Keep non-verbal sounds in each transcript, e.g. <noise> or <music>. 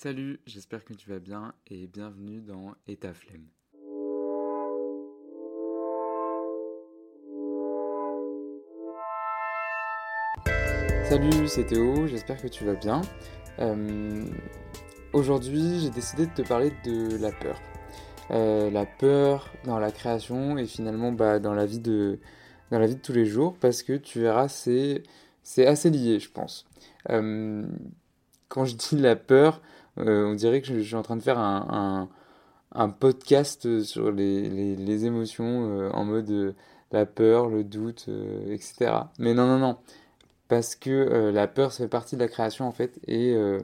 Salut, j'espère que tu vas bien et bienvenue dans État Flemme. Salut, c'est Théo, j'espère que tu vas bien. Euh, aujourd'hui, j'ai décidé de te parler de la peur. Euh, la peur dans la création et finalement bah, dans, la vie de, dans la vie de tous les jours parce que tu verras, c'est, assez lié, je pense. Euh, quand je dis la peur, on dirait que je, suis en train de faire un, un, podcast sur les, les, émotions en mode la peur, le doute, etc. Mais non, non, non parce que euh, la peur, ça fait partie de la création en fait, et euh,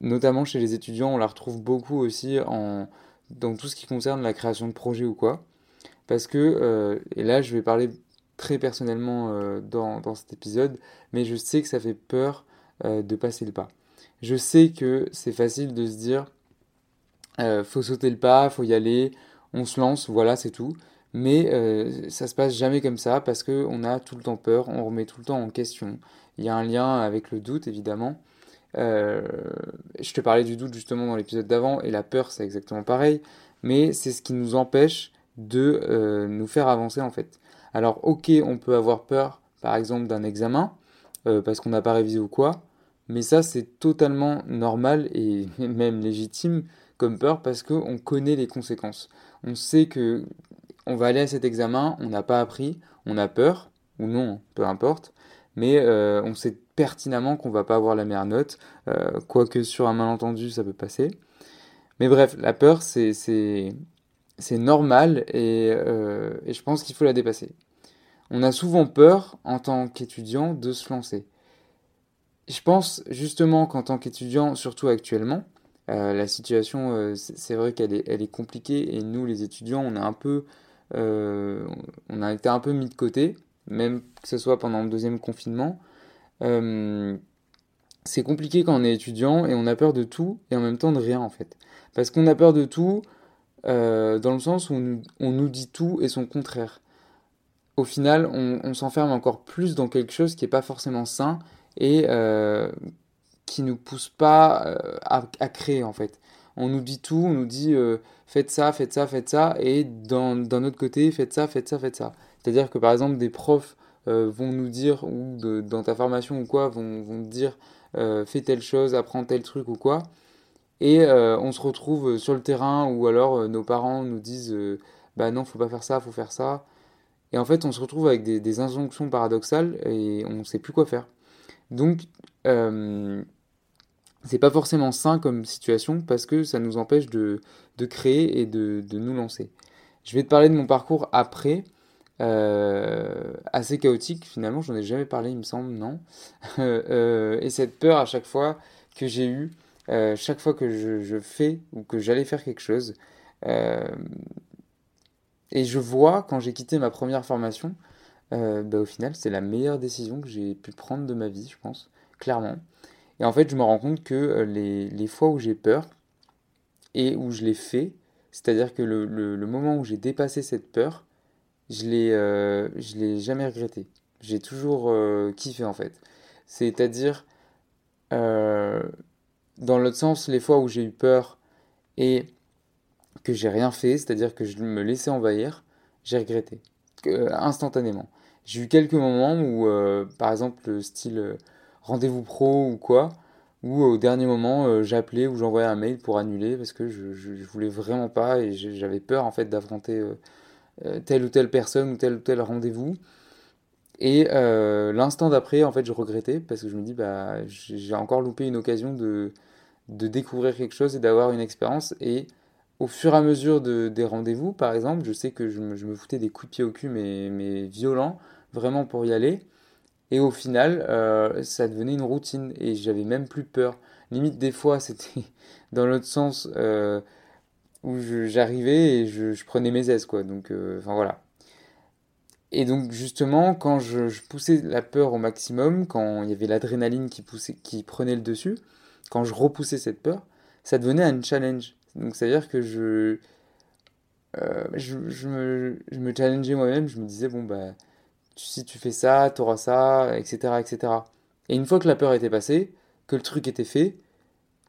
notamment chez les étudiants, on la retrouve beaucoup aussi en, dans tout ce qui concerne la création de projets ou quoi. Parce que, euh, et là je vais parler très personnellement dans, dans, cet épisode, mais je sais que ça fait peur de passer le pas. Je sais que c'est facile de se dire, faut sauter le pas, faut y aller, on se lance, voilà, c'est tout. Mais euh, ça se passe jamais comme ça parce qu'on a tout le temps peur, on remet tout le temps en question. Il y a un lien avec le doute évidemment. Euh, je te parlais du doute justement dans l'épisode d'avant et la peur c'est exactement pareil, mais c'est ce qui nous empêche de euh, nous faire avancer en fait. Alors ok on peut avoir peur par exemple d'un examen parce qu'on n'a pas révisé ou quoi, mais ça c'est totalement normal et <laughs> même légitime comme peur parce qu'on connaît les conséquences. On sait que on va aller à cet examen, on n'a pas appris, on a peur, ou non, peu importe, mais euh, on sait pertinemment qu'on va pas avoir la meilleure note, euh, quoique sur un malentendu ça peut passer. Mais bref, la peur c'est, normal euh, et je pense qu'il faut la dépasser. On a souvent peur en tant qu'étudiant de se lancer. Je pense justement qu'en tant qu'étudiant, surtout actuellement, la situation, c'est vrai qu'elle est, compliquée et nous les étudiants, on a un peu euh, on a été un peu mis de côté, même que ce soit pendant le deuxième confinement. Euh, c'est compliqué quand on est étudiant et on a peur de tout et en même temps de rien en fait. Parce qu'on a peur de tout euh, dans le sens où on, nous dit tout et son contraire. Au final, on, s'enferme encore plus dans quelque chose qui n'est pas forcément sain et qui nous pousse pas à, créer en fait on nous dit tout, on nous dit euh, faites ça, faites ça, faites ça, et d'un autre côté, faites ça, faites ça, faites ça. C'est-à-dire que par exemple, des profs euh, vont nous dire, ou dans ta formation ou quoi, vont, vont dire euh, fais telle chose, apprends tel truc ou quoi, et on se retrouve sur le terrain, ou alors nos parents nous disent bah non, faut pas faire ça, faut faire ça. Et en fait, on se retrouve avec des injonctions paradoxales et on ne sait plus quoi faire. Donc, c'est pas forcément sain comme situation parce que ça nous empêche de, de créer et de, de, nous lancer. Je vais te parler de mon parcours après, euh, assez chaotique finalement, j'en ai jamais parlé il me semble, non <laughs> euh, Et cette peur à chaque fois que j'ai eu, euh, chaque fois que je, fais ou que j'allais faire quelque chose, et je vois quand j'ai quitté ma première formation, bah, au final c'est la meilleure décision que j'ai pu prendre de ma vie, je pense, clairement. Et en fait, je me rends compte que euh, les, les fois où j'ai peur et où je l'ai fait, c'est-à-dire que le, le, moment où j'ai dépassé cette peur, je l'ai, euh, l'ai jamais regretté. J'ai toujours euh, kiffé en fait. C'est-à-dire, dans l'autre sens, les fois où j'ai eu peur et que j'ai rien fait, c'est-à-dire que je me laissais envahir, j'ai regretté instantanément. J'ai eu quelques moments où, par exemple, style rendez-vous pro ou quoi, ou au dernier moment euh, j'appelais ou j'envoyais un mail pour annuler parce que je, je, voulais vraiment pas et j'avais peur en fait d'affronter euh, euh, telle ou telle personne ou tel ou tel rendez-vous. Et l'instant d'après, en fait, je regrettais parce que je me dis, bah, j'ai encore loupé une occasion de, de découvrir quelque chose et d'avoir une expérience. Et au fur et à mesure de, des rendez-vous, par exemple, je sais que je me, je me, foutais des coups de pied au cul, mais, mais violents, vraiment pour y aller. Et au final, euh, ça devenait une routine et j'avais même plus peur. Limite, des fois, <laughs> c'était dans l'autre sens euh, où j'arrivais et je, prenais mes aises, quoi. Donc, euh, voilà. Et donc, justement, quand je, poussais la peur au maximum, quand il y avait l'adrénaline qui, qui prenait le dessus, quand je repoussais cette peur, ça devenait un challenge. Donc, c'est-à-dire que je, je, me, je me challengeais moi-même, je me disais, bon, bah si tu fais ça, tu auras ça, etc., etc. Et une fois que la peur était passée, que le truc était fait,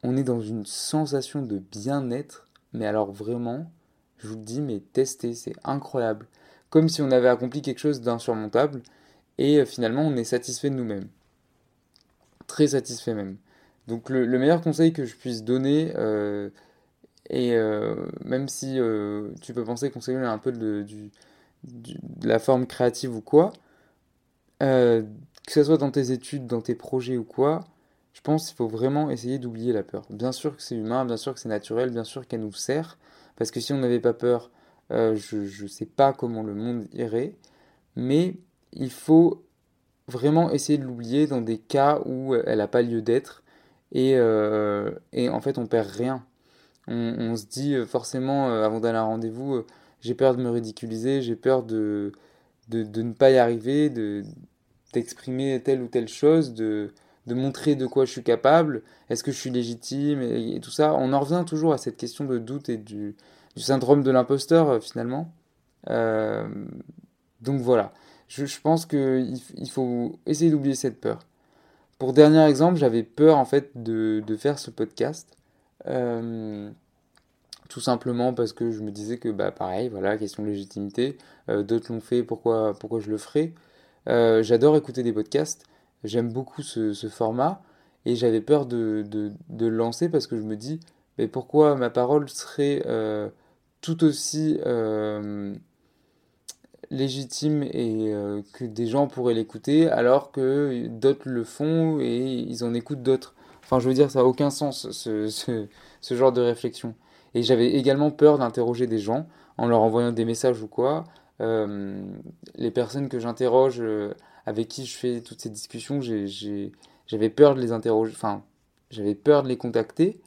on est dans une sensation de bien-être, mais alors vraiment, je vous le dis, mais testez, c'est incroyable. Comme si on avait accompli quelque chose d'insurmontable, et euh, finalement on est satisfait de nous-mêmes. Très satisfait même. Donc le, meilleur conseil que je puisse donner, euh, et euh, même si tu peux penser qu'on s'éloigne un peu de, de, la forme créative ou quoi, que ce soit dans tes études, dans tes projets ou quoi, je pense qu'il faut vraiment essayer d'oublier la peur. Bien sûr que c'est humain, bien sûr que c'est naturel, bien sûr qu'elle nous sert, parce que si on n'avait pas peur, je ne sais pas comment le monde irait, mais il faut vraiment essayer de l'oublier dans des cas où elle n'a pas lieu d'être et, euh, et, en fait on perd rien. On, se dit euh, forcément euh, avant d'aller à un rendez-vous, j'ai peur de me ridiculiser, j'ai peur de, de, de, ne pas y arriver, d'exprimer telle ou telle chose, de, de montrer de quoi je suis capable, est-ce que je suis légitime et, tout ça. On en revient toujours à cette question de doute et du, syndrome de l'imposteur finalement. donc voilà je, pense qu'il il faut essayer d'oublier cette peur. Pour dernier exemple, j'avais peur en fait de, faire ce podcast. Euh, tout simplement parce que je me disais que bah pareil, voilà, question de légitimité, euh, d'autres l'ont fait, pourquoi, pourquoi je le ferais? Euh, J'adore écouter des podcasts, j'aime beaucoup ce, format, et j'avais peur de, de, de, le lancer parce que je me dis, mais pourquoi ma parole serait tout aussi légitime et euh, que des gens pourraient l'écouter alors que d'autres le font et ils en écoutent d'autres? Enfin, je veux dire, ça n'a aucun sens ce, ce, genre de réflexion. Et j'avais également peur d'interroger des gens en leur envoyant des messages ou quoi. Euh, les personnes que j'interroge, euh, avec qui je fais toutes ces discussions, j'avais peur de les interroger, enfin, j'avais peur de les contacter.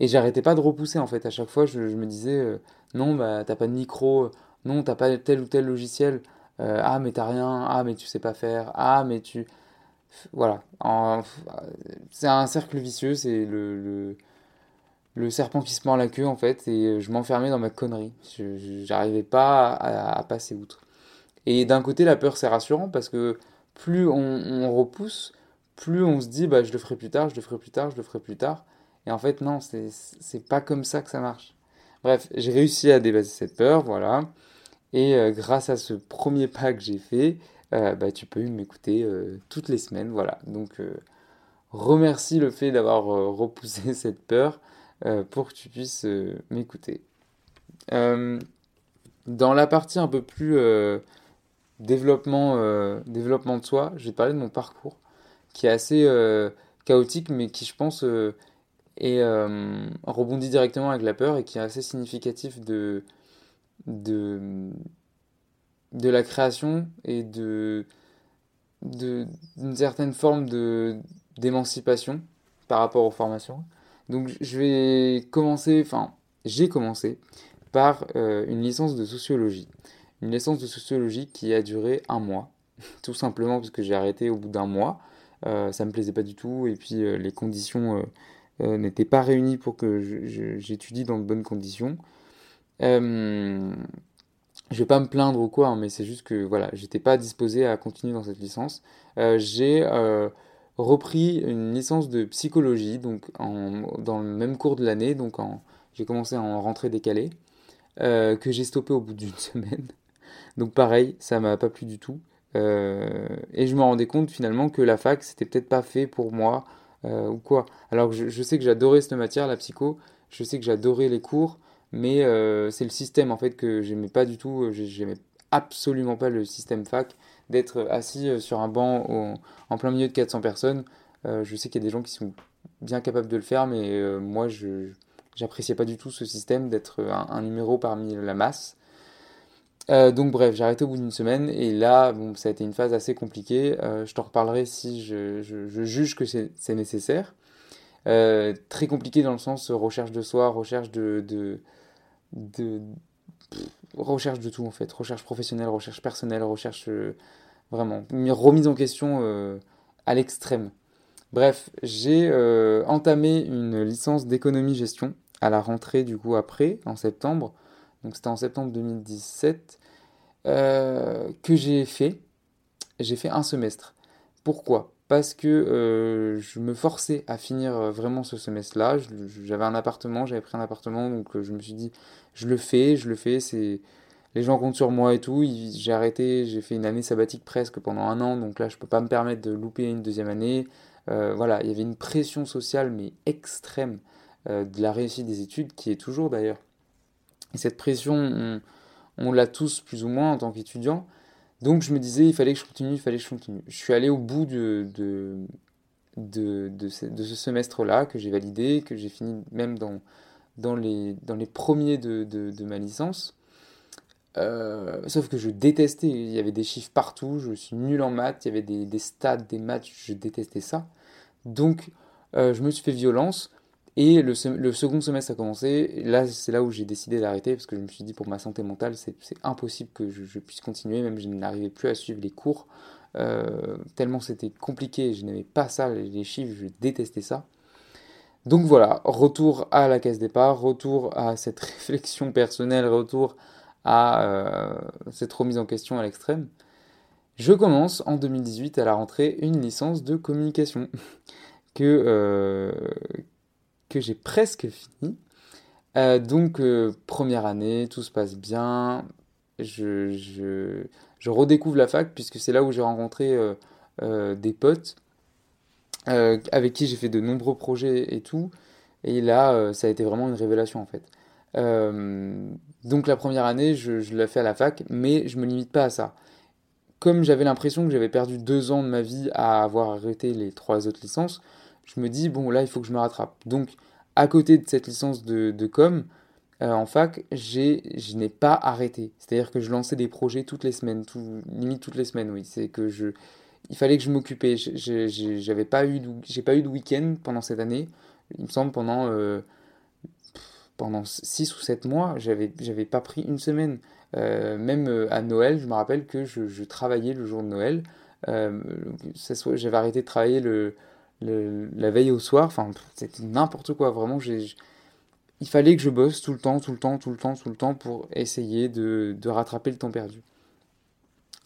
Et j'arrêtais pas de repousser en fait. À chaque fois, je, me disais, non, bah, t'as pas de micro, non, t'as pas tel ou tel logiciel. Euh, ah, mais t'as rien. Ah, mais tu sais pas faire. Ah, mais tu. Voilà. C'est un cercle vicieux, c'est le, serpent qui se mord la queue en fait, et je m'enfermais dans ma connerie. J'arrivais pas à, passer outre. Et d'un côté, la peur c'est rassurant parce que plus on, repousse, plus on se dit bah je le ferai plus tard, je le ferai plus tard, je le ferai plus tard. Et en fait, non, c'est pas comme ça que ça marche. Bref, j'ai réussi à dépasser cette peur, voilà. Et euh, grâce à ce premier pas que j'ai fait, euh, bah, tu peux m'écouter euh, toutes les semaines. Voilà. Donc, remercie le fait d'avoir repoussé <laughs> cette peur pour que tu puisses m'écouter. dans la partie un peu plus développement, développement de soi, je vais parler de mon parcours qui est assez chaotique, mais qui, je pense, rebondit directement avec la peur et qui est assez significatif de de, de la création et de d'une certaine forme de d'émancipation par rapport aux formations. Donc je vais commencer, enfin j'ai commencé par euh, une licence de sociologie. Une licence de sociologie qui a duré un mois, <laughs> tout simplement parce que j'ai arrêté au bout d'un mois. Euh, ça me plaisait pas du tout et puis euh, les conditions euh, n'étaient pas réunies pour que j'étudie dans de bonnes conditions. Je vais pas me plaindre ou quoi, hein, mais c'est juste que voilà, j'étais pas disposé à continuer dans cette licence. J'ai repris une licence de psychologie, donc dans le même cours de l'année, donc j'ai commencé en rentrée décalée, que j'ai stoppé au bout d'une <laughs> semaine. Donc pareil, ça m'a pas plu du tout. et je me rendais compte finalement que la fac, c'était peut-être pas fait pour moi ou quoi. Alors je, je sais que j'adorais cette matière, la psycho, je sais que j'adorais les cours, mais euh, c'est le système en fait que j'aimais pas du tout, euh, j'aimais absolument pas le système fac, d'être assis euh, sur un banc en plein milieu de 400 personnes. je sais qu'il y a des gens qui sont bien capables de le faire, mais moi je j'appréciais pas du tout ce système d'être un, numéro parmi la masse. donc bref, j'ai arrêté au bout d'une semaine et là, bon, ça a été une phase assez compliquée. je t'en reparlerai si je, je, juge que c'est nécessaire. très compliqué dans le sens recherche de soi, recherche de, de recherche de tout en fait, recherche professionnelle, recherche personnelle, recherche euh, vraiment remise en question euh, à l'extrême. Bref, j'ai euh, entamé une licence d'économie-gestion à la rentrée du coup après, en septembre, donc c'était en septembre 2017, que j'ai fait. J'ai fait un semestre. Pourquoi? Parce que je me forçais à finir vraiment ce semestre-là. J'avais un appartement, j'avais pris un appartement, donc je me suis dit, je le fais, je le fais, les gens comptent sur moi et tout. J'ai arrêté, j'ai fait une année sabbatique presque pendant un an, donc là je peux pas me permettre de louper une deuxième année. Euh, voilà, il y avait une pression sociale mais extrême euh, de la réussite des études qui est toujours d'ailleurs. Et cette pression, on, l'a tous plus ou moins en tant qu'étudiant. Donc je me disais, il fallait que je continue, il fallait que je continue. Je suis allé au bout de, ce, semestre-là, que j'ai validé, que j'ai fini même dans, les, premiers de, ma licence. Euh, sauf que je détestais, il y avait des chiffres partout, je suis nul en maths, il y avait des, des des maths, je détestais ça. Donc euh, je me suis fait violence et le, le, second semestre a commencé. là, c'est là où j'ai décidé d'arrêter parce que je me suis dit pour ma santé mentale, c'est impossible que je, puisse continuer, même je n'arrivais plus à suivre les cours. Euh, tellement c'était compliqué, je n'aimais pas ça, les chiffres, je détestais ça. Donc voilà, retour à la case départ, retour à cette <laughs> réflexion personnelle, retour à euh, cette remise en question à l'extrême. Je commence en 2018 à la rentrée une licence de communication <laughs> que, euh, que j'ai presque fini. Euh, donc première année, tout se passe bien. Je, je, redécouvre la fac puisque c'est là où j'ai rencontré des potes avec qui j'ai fait de nombreux projets et tout. Et là, ça a été vraiment une révélation en fait. Euh, donc la première année, je, je l'ai fait à la fac, mais je me limite pas à ça. Comme j'avais l'impression que j'avais perdu deux ans de ma vie à avoir arrêté les trois autres licences, je me dis, bon là, il faut que je me rattrape. Donc, à côté de cette licence de, com, euh, en fac, je n'ai pas arrêté. C'est-à-dire que je lançais des projets toutes les semaines, limite toutes les semaines, oui. C'est que je, il fallait que je m'occupais. J'avais pas eu, j'ai pas eu de week-end pendant cette année. Il me semble pendant euh, pendant 6 ou 7 mois, j'avais, j'avais pas pris une semaine. Euh, même à Noël, je me rappelle que je, travaillais le jour de Noël. J'avais arrêté de travailler le, la veille au soir. Enfin, c'était n'importe quoi. Vraiment, j'ai, il fallait que je bosse tout le temps, tout le temps, tout le temps, tout le temps pour essayer de, de rattraper le temps perdu.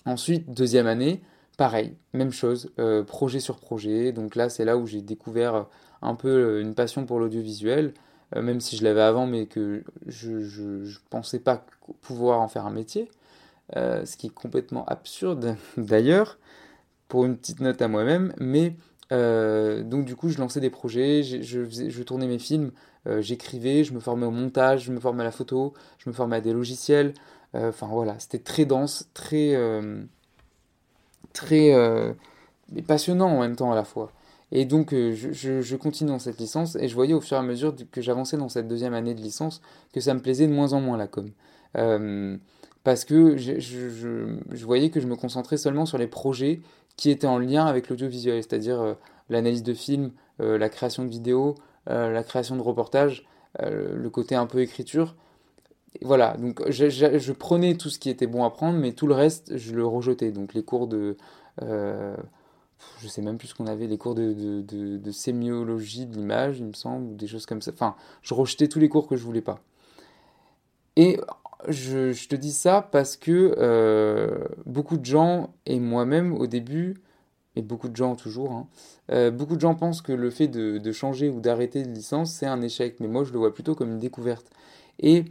Ensuite, deuxième année, pareil, même chose, projet sur projet. Donc là, c'est là où j'ai découvert un peu une passion pour l'audiovisuel. Euh, même si je l'avais avant, mais que je ne pensais pas pouvoir en faire un métier, euh, ce qui est complètement absurde <laughs> d'ailleurs, pour une petite note à moi-même, mais euh, donc du coup je lançais des projets, je, je, tournais mes films, j'écrivais, je me formais au montage, je me formais à la photo, je me formais à des logiciels, enfin voilà, c'était très dense, très... très passionnant en même temps à la fois. Et donc, euh, je, continue dans cette licence et je voyais au fur et à mesure que j'avançais dans cette deuxième année de licence que ça me plaisait de moins en moins la com. Euh, parce que je, voyais que je me concentrais seulement sur les projets qui étaient en lien avec l'audiovisuel, c'est-à-dire euh, l'analyse de films, la création de vidéos, la création de reportages, le côté un peu écriture. voilà, donc je, prenais tout ce qui était bon à prendre, mais tout le reste, je le rejetais. Donc les cours de je sais même plus ce qu'on avait, les cours de, de, de, sémiologie de l'image, il me semble, ou des choses comme ça. Enfin, je rejetais tous les cours que je voulais pas. Et je, te dis ça parce que euh, beaucoup de gens, et moi-même au début, et beaucoup de gens toujours, hein, euh, beaucoup de gens pensent que le fait de, changer ou d'arrêter de licence, c'est un échec. Mais moi, je le vois plutôt comme une découverte. Et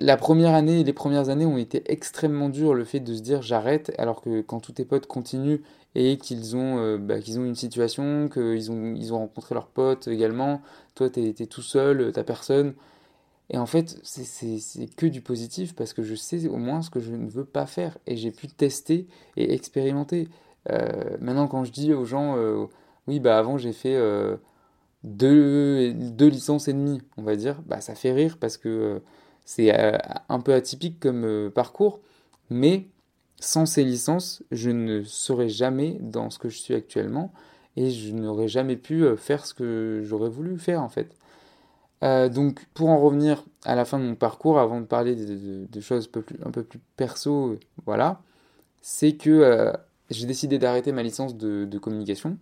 la première année et les premières années ont été extrêmement dures, le fait de se dire j'arrête, alors que quand tous tes potes continuent et qu'ils ont, euh, bah, ont une situation, qu'ils ont, ils ont rencontré leurs potes également, toi tu es, tout seul, t'as personne. Et en fait, c'est que du positif parce que je sais au moins ce que je ne veux pas faire et j'ai pu tester et expérimenter. Euh, maintenant, quand je dis aux gens, euh, oui, bah avant j'ai fait deux, deux licences et demie, on va dire, bah ça fait rire parce que c'est un peu atypique comme parcours, mais sans ces licences, je ne serais jamais dans ce que je suis actuellement et je n'aurais jamais pu euh, faire ce que j'aurais voulu faire en fait. Euh, donc pour en revenir à la fin de mon parcours, avant de parler de, choses un peu, plus, perso, voilà, c'est que euh, j'ai décidé d'arrêter ma licence de, communication.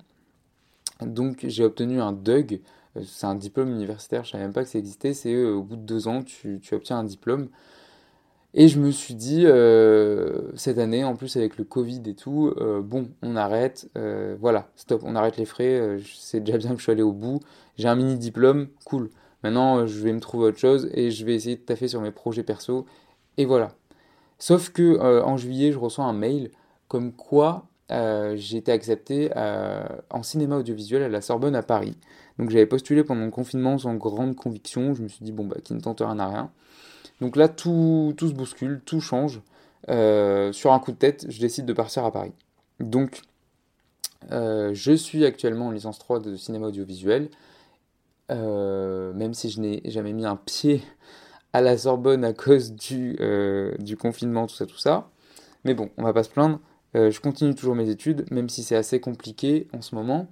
Donc j'ai obtenu un DUG, c'est un diplôme universitaire, je savais même pas que ça existait, c'est au bout de deux ans tu, tu obtiens un diplôme Et je me suis dit, euh, cette année, en plus avec le Covid et tout, euh, bon, on arrête, euh, voilà, stop, on arrête les frais, c'est déjà bien que je suis allé au bout, j'ai un mini diplôme, cool. Maintenant, je vais me trouver autre chose et je vais essayer de taffer sur mes projets perso, et voilà. Sauf que en juillet, je reçois un mail comme quoi j'ai été accepté en cinéma audiovisuel à la Sorbonne à Paris. Donc j'avais postulé pendant le confinement sans grande conviction, je me suis dit, bon, bah, qui ne tente rien à rien. Donc là, tout, tout se bouscule, tout change. Euh, sur un coup de tête, je décide de partir à Paris. Donc, euh, je suis actuellement en licence 3 de cinéma audiovisuel, euh, même si je n'ai jamais mis un pied à la Sorbonne à cause du, du confinement, tout ça, tout ça. Mais bon, on va pas se plaindre. je continue toujours mes études, même si c'est assez compliqué en ce moment.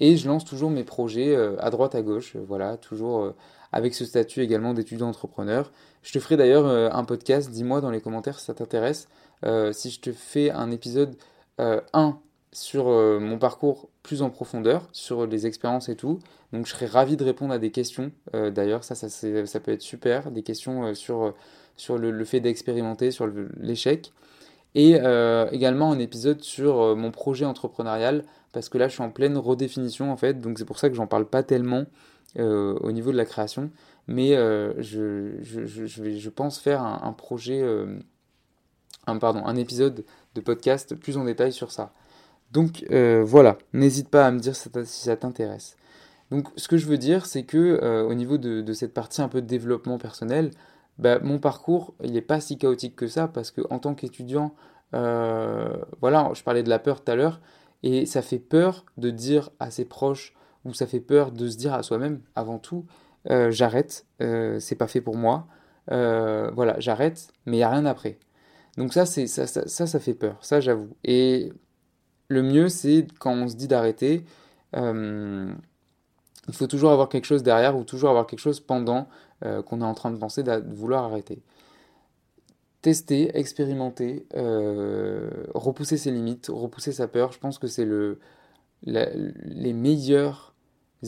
Et je lance toujours mes projets à droite, à gauche. voilà, toujours avec ce statut également d'étudiant entrepreneur. Je te ferai d'ailleurs euh, un podcast, dis-moi dans les commentaires si ça t'intéresse, euh, si je te fais un épisode 1 euh, sur mon parcours plus en profondeur, sur les expériences et tout. Donc je serais ravi de répondre à des questions. D'ailleurs, ça, ça, peut être super, des questions sur, sur le, fait d'expérimenter, sur l'échec. Et également un épisode sur mon projet entrepreneurial, parce que là je suis en pleine redéfinition en fait, donc c'est pour ça que j'en parle pas tellement euh, au niveau de la création. Mais euh, je, je, pense faire un, projet, euh, un, pardon, un épisode de podcast plus en détail sur ça. Donc voilà, n'hésite pas à me dire si ça t'intéresse. Donc ce que je veux dire, c'est que au niveau de, cette partie un peu de développement personnel, bah, mon parcours, il n'est pas si chaotique que ça, parce qu'en tant qu'étudiant, voilà, je parlais de la peur tout à l'heure, et ça fait peur de dire à ses proches, où ça fait peur de se dire à soi-même, avant tout, euh, j'arrête, euh, c'est pas fait pour moi, euh, voilà, j'arrête, mais il n'y a rien après. Donc ça, ça, ça, fait peur, ça j'avoue. Le mieux, c'est quand on se dit d'arrêter, il faut toujours avoir quelque chose derrière ou toujours avoir quelque chose pendant qu'on est en train de penser de vouloir arrêter. Tester, expérimenter, repousser ses limites, repousser sa peur, je pense que c'est le, les meilleurs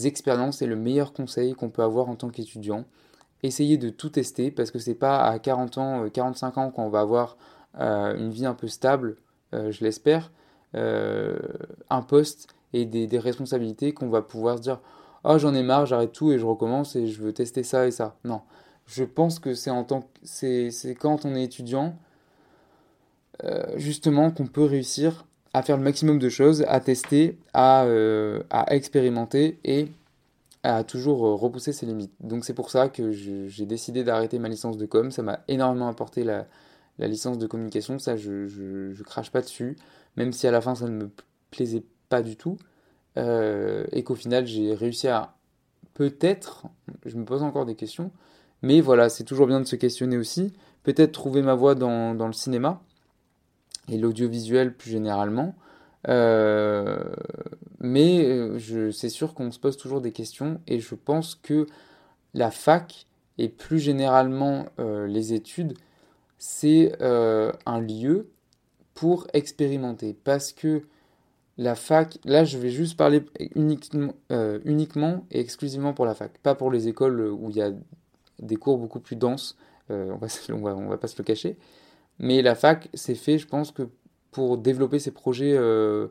expériences et le meilleur conseil qu'on peut avoir en tant qu'étudiant. Essayez de tout tester parce que c'est pas à 40 ans, 45 euh, ans qu'on va avoir euh, une vie un peu stable, euh, je l'espère, un poste et des, responsabilités qu'on va pouvoir se dire oh j'en ai marre, j'arrête tout et je recommence et je veux tester ça et ça. Non, je pense que c'est quand on est étudiant justement qu'on peut réussir à faire le maximum de choses, à tester, à, euh, expérimenter et à toujours euh, repousser ses limites. Donc c'est pour ça que j'ai décidé d'arrêter ma licence de com. Ça m'a énormément apporté la, licence de communication. Ça, je, je, crache pas dessus, même si à la fin ça ne me plaisait pas du tout. Euh, et qu'au final j'ai réussi à peut-être, je me pose encore des questions, mais voilà, c'est toujours bien de se questionner aussi. Peut-être trouver ma voie dans, dans le cinéma et l'audiovisuel plus généralement. Euh, mais euh, c'est sûr qu'on se pose toujours des questions et je pense que la fac et plus généralement les études, c'est un lieu pour expérimenter. Parce que la fac, là je vais juste parler uniquement, uniquement et exclusivement pour la fac, pas pour les écoles où il y a des cours beaucoup plus denses, on va, <laughs> on, va, on va pas se le cacher, mais la fac, c'est fait, je pense, que pour développer ses projets, euh,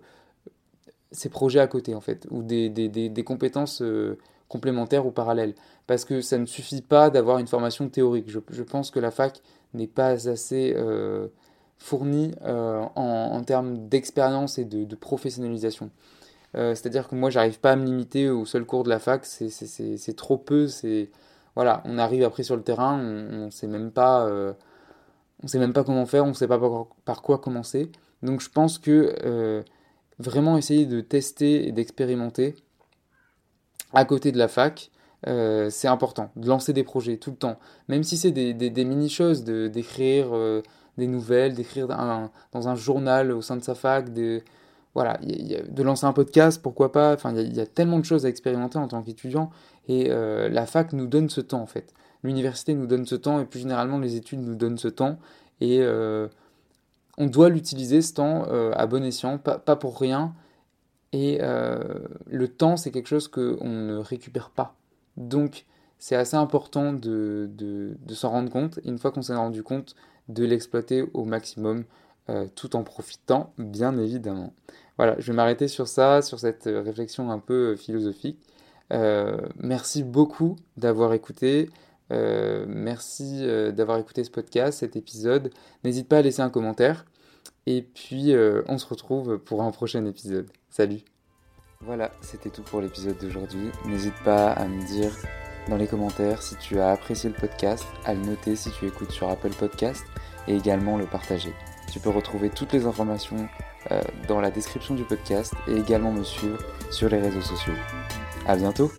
projets à côté, en fait, ou des, des, des, compétences euh, complémentaires ou parallèles. Parce que ça ne suffit pas d'avoir une formation théorique. Je, pense que la fac n'est pas assez euh, fournie en, termes d'expérience et de, de professionnalisation. C'est-à-dire que moi, j'arrive pas à me limiter au seul cours de la fac, c'est trop peu. Voilà, on arrive après sur le terrain, on ne sait même pas on sait même pas comment faire, on sait pas par, quoi commencer. Donc je pense que euh, vraiment essayer de tester et d'expérimenter à côté de la fac, euh, c'est important. De lancer des projets tout le temps. Même si c'est des, mini-choses, d'écrire euh, des nouvelles, d'écrire dans un journal au sein de sa fac, de, voilà, de lancer un podcast, pourquoi pas. Enfin, il y, a tellement de choses à expérimenter en tant qu'étudiant. Et la fac nous donne ce temps en fait l'université nous donne ce temps et plus généralement les études nous donnent ce temps et euh, on doit l'utiliser ce temps euh, à bon escient, pas, pour rien. Et euh, le temps, c'est quelque chose qu'on ne récupère pas. Donc, c'est assez important de, s'en rendre compte. une fois qu'on s'en est rendu compte, de l'exploiter au maximum euh, tout en profitant, bien évidemment. Voilà, je vais m'arrêter sur ça, sur cette réflexion un peu euh, philosophique. Euh, merci beaucoup d'avoir écouté. merci d'avoir écouté ce podcast, cet épisode. N'hésite pas à laisser un commentaire. Et puis, on se retrouve pour un prochain épisode. Salut Voilà, c'était tout pour l'épisode d'aujourd'hui. N'hésite pas à me dire dans les commentaires si tu as apprécié le podcast, à le noter si tu écoutes sur Apple Podcast et également le partager. Tu peux retrouver toutes les informations euh, dans la description du podcast et également me suivre sur les réseaux sociaux. A bientôt